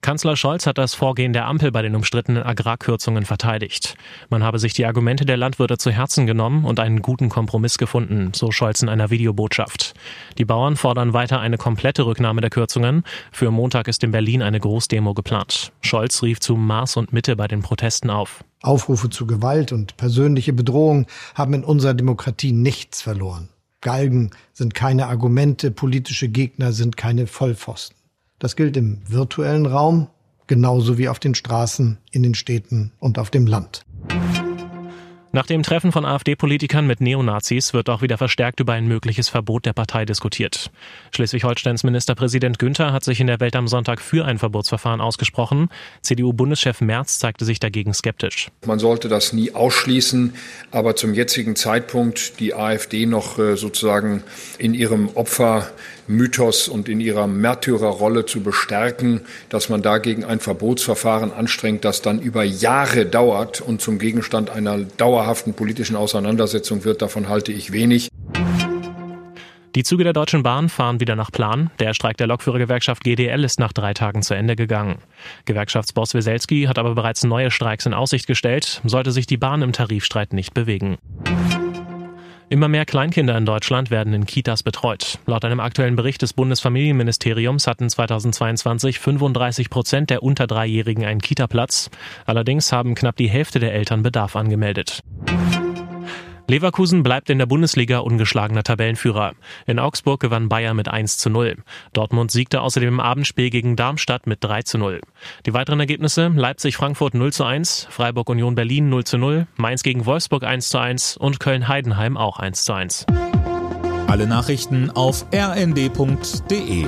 Kanzler Scholz hat das Vorgehen der Ampel bei den umstrittenen Agrarkürzungen verteidigt. Man habe sich die Argumente der Landwirte zu Herzen genommen und einen guten Kompromiss gefunden, so Scholz in einer Videobotschaft. Die Bauern fordern weiter eine komplette Rücknahme der Kürzungen. Für Montag ist in Berlin eine Großdemo geplant. Scholz rief zu Maß und Mitte bei den Protesten auf. Aufrufe zu Gewalt und persönliche Bedrohung haben in unserer Demokratie nichts verloren. Galgen sind keine Argumente, politische Gegner sind keine Vollpfosten. Das gilt im virtuellen Raum genauso wie auf den Straßen, in den Städten und auf dem Land. Nach dem Treffen von AfD-Politikern mit Neonazis wird auch wieder verstärkt über ein mögliches Verbot der Partei diskutiert. Schleswig-Holsteins Ministerpräsident Günther hat sich in der Welt am Sonntag für ein Verbotsverfahren ausgesprochen. CDU-Bundeschef Merz zeigte sich dagegen skeptisch. Man sollte das nie ausschließen, aber zum jetzigen Zeitpunkt die AfD noch äh, sozusagen in ihrem Opfermythos und in ihrer Märtyrerrolle zu bestärken, dass man dagegen ein Verbotsverfahren anstrengt, das dann über Jahre dauert und zum Gegenstand einer dauerhaften dauerhaften politischen Auseinandersetzung wird, davon halte ich wenig. Die Züge der Deutschen Bahn fahren wieder nach Plan. Der Streik der Lokführergewerkschaft GDL ist nach drei Tagen zu Ende gegangen. Gewerkschaftsboss Weselski hat aber bereits neue Streiks in Aussicht gestellt, sollte sich die Bahn im Tarifstreit nicht bewegen. Immer mehr Kleinkinder in Deutschland werden in Kitas betreut. Laut einem aktuellen Bericht des Bundesfamilienministeriums hatten 2022 35 Prozent der unter Dreijährigen einen Kitaplatz. Allerdings haben knapp die Hälfte der Eltern Bedarf angemeldet. Leverkusen bleibt in der Bundesliga ungeschlagener Tabellenführer. In Augsburg gewann Bayern mit 1 zu 0. Dortmund siegte außerdem im Abendspiel gegen Darmstadt mit 3 zu 0. Die weiteren Ergebnisse Leipzig-Frankfurt 0 zu 1, Freiburg-Union Berlin 0 zu 0, Mainz gegen Wolfsburg 1 zu 1 und Köln-Heidenheim auch 1 zu 1. Alle Nachrichten auf rnd.de